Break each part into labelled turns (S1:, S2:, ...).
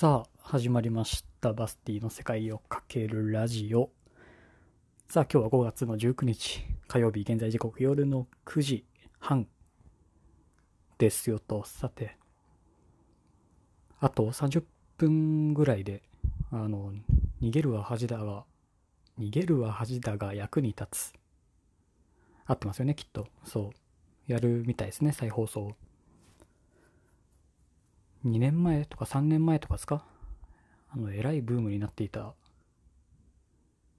S1: さあ、始まりました。バスティの世界をかけるラジオ。さあ、今日は5月の19日、火曜日、現在時刻夜の9時半ですよと。さて、あと30分ぐらいで、あの、逃げるは恥だが、逃げるは恥だが役に立つ。合ってますよね、きっと。そう。やるみたいですね、再放送。2年前とか3年前とかですか？あの、えらいブームになっていた、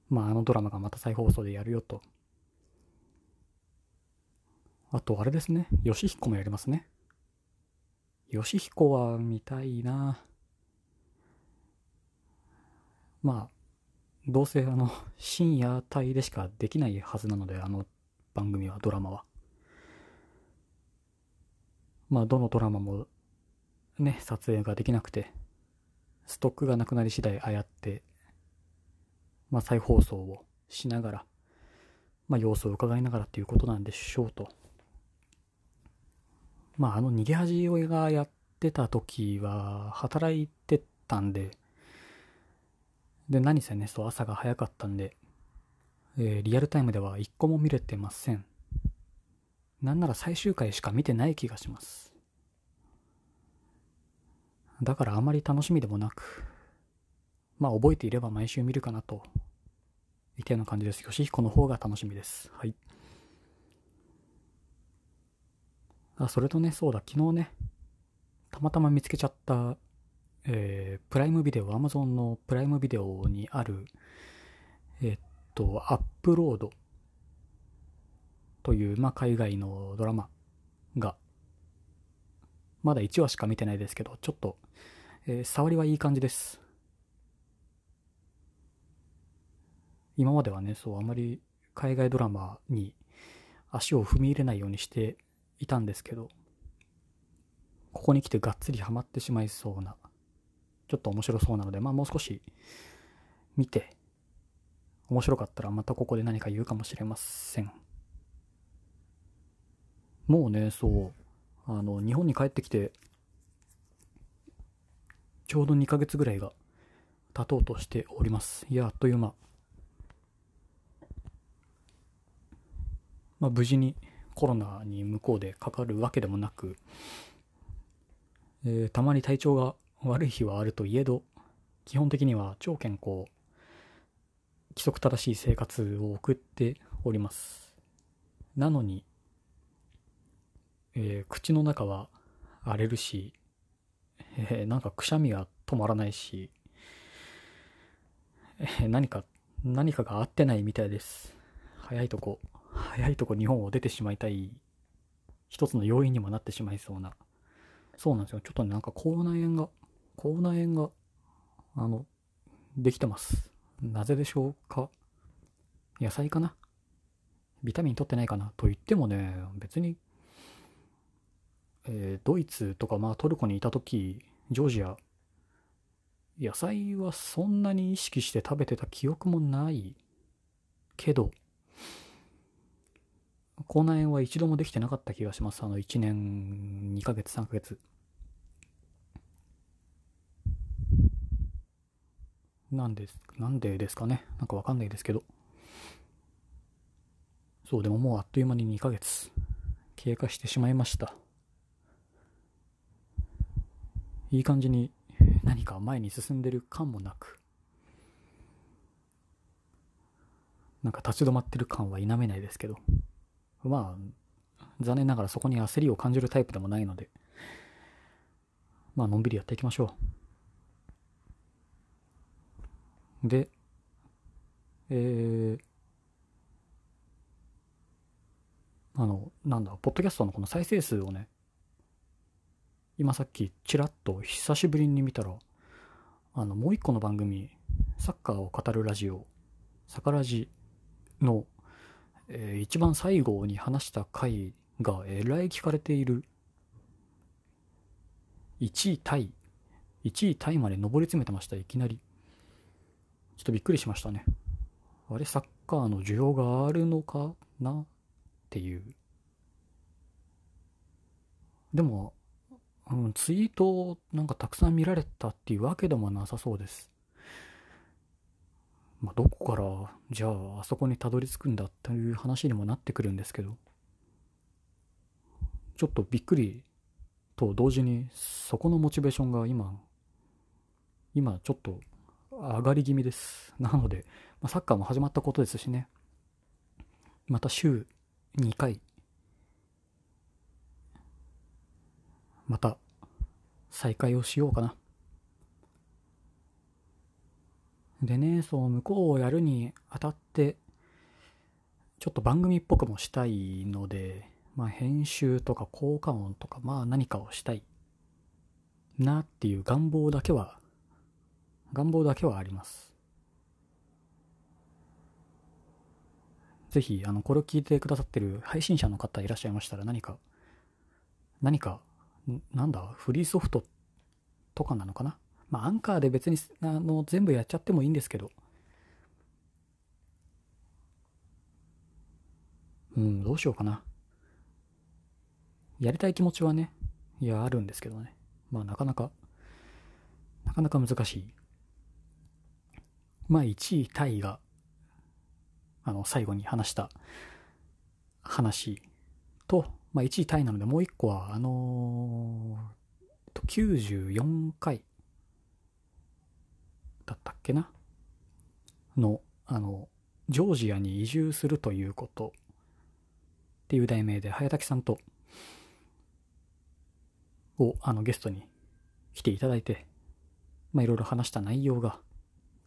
S1: まあ、あのドラマがまた再放送でやるよと。あと、あれですね。ヨシヒコもやりますね。ヨシヒコは見たいなまあ、どうせあの、深夜帯でしかできないはずなので、あの番組は、ドラマは。まあ、どのドラマもね、撮影ができなくて、ストックがなくなり次第ああやって、まあ再放送をしながら、まあ様子を伺いながらっていうことなんでしょうと。まああの逃げ恥がやってた時は働いてたんで、で何せね、そう朝が早かったんで、えーリアルタイムでは一個も見れてません。なんなら最終回しか見てない気がします。だからあまり楽しみでもなく、まあ覚えていれば毎週見るかなと、いったような感じです。よしひこの方が楽しみです。はい。あ、それとね、そうだ、昨日ね、たまたま見つけちゃった、えー、プライムビデオ、アマゾンのプライムビデオにある、えーっと、アップロードという、まあ海外のドラマが、まだ1話しか見てないですけど、ちょっと、えー触りはいい感じです。今まではね、そう、あまり海外ドラマに足を踏み入れないようにしていたんですけど、ここに来てがっつりハマってしまいそうな、ちょっと面白そうなので、まあもう少し見て、面白かったらまたここで何か言うかもしれません。もうね、そう、あの、日本に帰ってきて、ちょうど2ヶ月ぐらいが経とうとしております。いや、あっという間。まあ、無事にコロナに向こうでかかるわけでもなく、えーたまに体調が悪い日はあるといえど、基本的には超健康、規則正しい生活を送っております。なのに、えー口の中は荒れるし、えーなんかくしゃみが止まらないし、えー何か、何かが合ってないみたいです。早いとこ、早いとこ日本を出てしまいたい一つの要因にもなってしまいそうな。そうなんですよ。ちょっとね、なんか口内炎が、口内炎が、あの、できてます。なぜでしょうか？野菜かな？ビタミン取ってないかな？と言ってもね、別にえードイツとか、まあ、トルコにいた時ジョージア。野菜はそんなに意識して食べてた記憶もないけど口内炎は一度もできてなかった気がします。あの1年2ヶ月3ヶ月。なんですなんでですかね。なんかわかんないですけど。そうでももうあっという間に2ヶ月経過してしまいました。いい感じに何か前に進んでる感もなく、なんか立ち止まってる感は否めないですけど、まあ、残念ながらそこに焦りを感じるタイプでもないので、まあ、のんびりやっていきましょう。で、えー、あの、なんだ、ポッドキャストのこの再生数をね、今さっきちらっと久しぶりに見たら、あの、もう一個の番組、サッカーを語るラジオ、サカラジの、えー一番最後に話した回がえらい聞かれている。1位タイ。1位タイまで上り詰めてました、いきなり。ちょっとびっくりしましたね。あれ、サッカーの需要があるのかな？っていう。でも、うん、ツイートをなんかたくさん見られたっていうわけでもなさそうです。まあ、どこからじゃああそこにたどり着くんだっていう話にもなってくるんですけど。ちょっとびっくりと同時にそこのモチベーションが今今ちょっと上がり気味です。なので、まあ、サッカーも始まったことですしね。また週2回また再開をしようかなでね、そう、向こうをやるにあたって、ちょっと番組っぽくもしたいので、まあ編集とか効果音とか、まあ何かをしたいなっていう願望だけは、願望だけはあります。ぜひ、あの、これを聞いてくださってる配信者の方いらっしゃいましたら何か、何か、なんだ、フリーソフトとかなのかな？まあ、アンカーで別にあの全部やっちゃってもいいんですけど、うん、どうしようかな。やりたい気持ちはね、いや、あるんですけどね。まあ、なかなか、なかなか難しい。まあ、1位タイが、あの、最後に話した話と、まあ、1位タイなので、もう1個は、あのー、94回だったっけな？の、あの、ジョージアに移住するということっていう題名で、早滝さんと、を、あの、ゲストに来ていただいて、まあ、いろいろ話した内容が、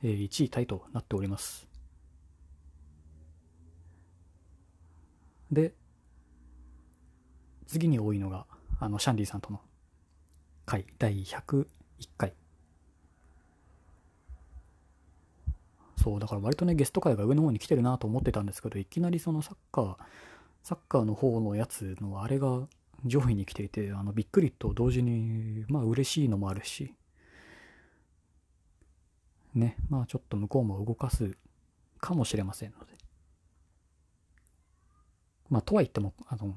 S1: えー、1位タイとなっております。で、次に多いのが、あの、シャンディさんとの回、第101回。そう、だから割とね、ゲスト会が上の方に来てるなと思ってたんですけど、いきなりそのサッカー、サッカーの方のやつのあれが上位に来ていて、あの、びっくりと同時に、まあ嬉しいのもあるし、ね、まあちょっと向こうも動かすかもしれませんので。まあとは言っても、あの、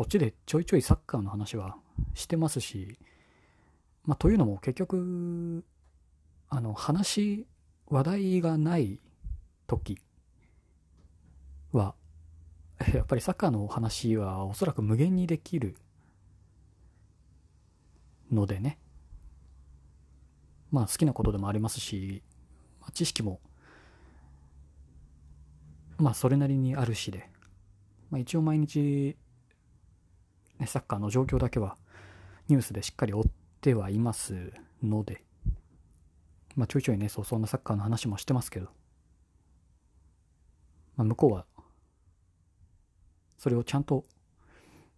S1: こっちでちょいちょいサッカーの話はしてますし、まあというのも結局、あの、話話題がない時は、やっぱりサッカーの話はおそらく無限にできるのでね。まあ好きなことでもありますしま、知識も、まあそれなりにあるしで、まあ一応毎日、サッカーの状況だけはニュースでしっかり追ってはいますので、まあちょいちょいね、そう、そんなサッカーの話もしてますけど、まあ向こうは、それをちゃんと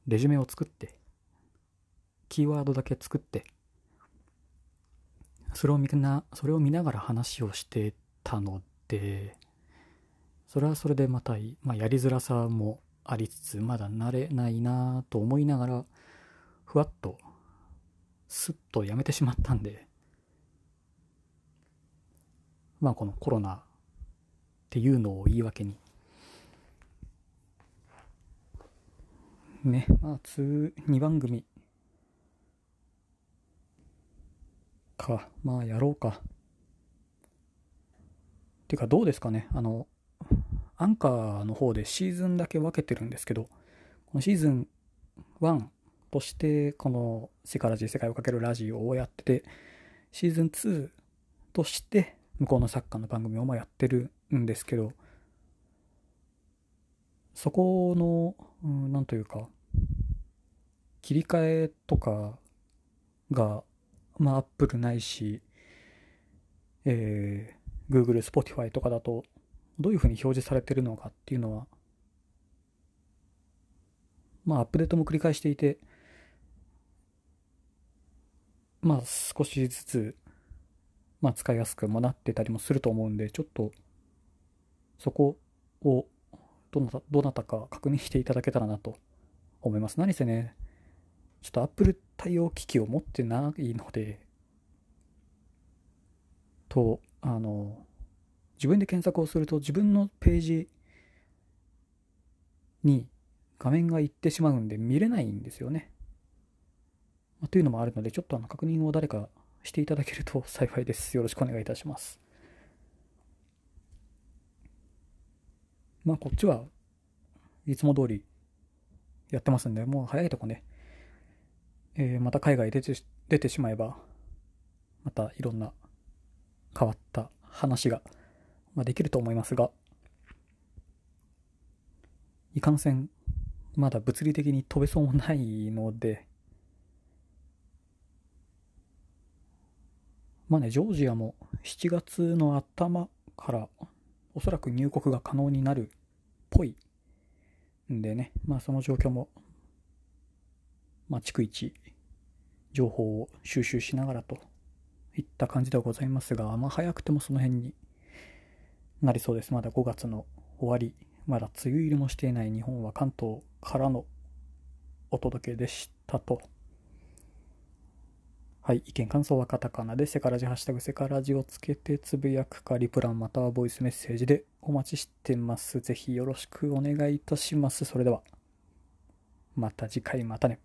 S1: レジュメを作って、キーワードだけ作って、それを見な、それを見ながら話をしてたので、それはそれでまた、まあ、やりづらさもありつつ、まだ慣れないなと思いながら、ふわっと、スッとやめてしまったんで、まあこのコロナっていうのを言い訳に。ねまあ2 2番組。かまあやろうか。っていうかどうですかねあのアンカーの方でシーズンだけ分けてるんですけどこのシーズン1としてこの世界ラジ世界をかけるラジオをやっててシーズン2として向こうのサッカーの番組をまやってるんですけど、そこの、うん、なんというか、切り替えとかが、まあ、アップルないし、えー、Google、Spotify とかだと、どういうふうに表示されてるのかっていうのは、まあ、アップデートも繰り返していて、まあ、少しずつまあ、使いやすくもなってたりもすると思うんで、ちょっと、そこを、どなた、どなたか確認していただけたらなと思います。何せね、ちょっと Apple 対応機器を持ってないので、と、あの、自分で検索をすると自分のページに画面が行ってしまうんで見れないんですよね。まあ、というのもあるので、ちょっとあの確認を誰かしていただけると 幸いです。よろしくお願いいたします。まあ、こっちはいつも通りやってますんで、もう早いとこね、えー、また海外出て出てしまえば、またいろんな変わった話が、まあ、できると思いますが、いかんせん、まだ物理的に飛べそうもないので、まあね、ジョージアも7月の頭からおそらく入国が可能になるっぽいんでね、まあその状況も、まあ逐一情報を収集しながらといった感じではございますが、まあ早くてもその辺になりそうです。まだ5月の終わり、まだ梅雨入りもしていない日本は関東からのお届けでしたと。はい、意見感想はカタカナでセカラジハッシュタグセカラジをつけてつぶやくかリプランまたはボイスメッセージでお待ちしてます。ぜひよろしくお願いいたします。それでは、また次回またね。